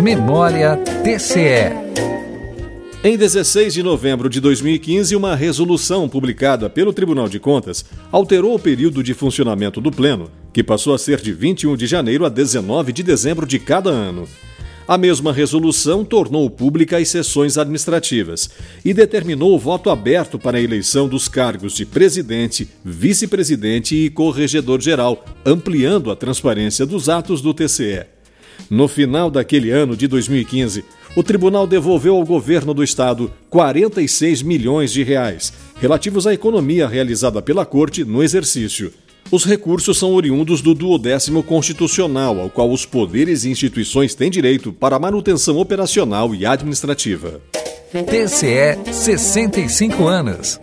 Memória TCE. Em 16 de novembro de 2015, uma resolução publicada pelo Tribunal de Contas alterou o período de funcionamento do Pleno, que passou a ser de 21 de janeiro a 19 de dezembro de cada ano. A mesma resolução tornou pública as sessões administrativas e determinou o voto aberto para a eleição dos cargos de presidente, vice-presidente e corregedor-geral, ampliando a transparência dos atos do TCE. No final daquele ano de 2015, o tribunal devolveu ao governo do estado 46 milhões de reais, relativos à economia realizada pela corte no exercício. Os recursos são oriundos do duodécimo constitucional, ao qual os poderes e instituições têm direito para manutenção operacional e administrativa. TCE 65 anos.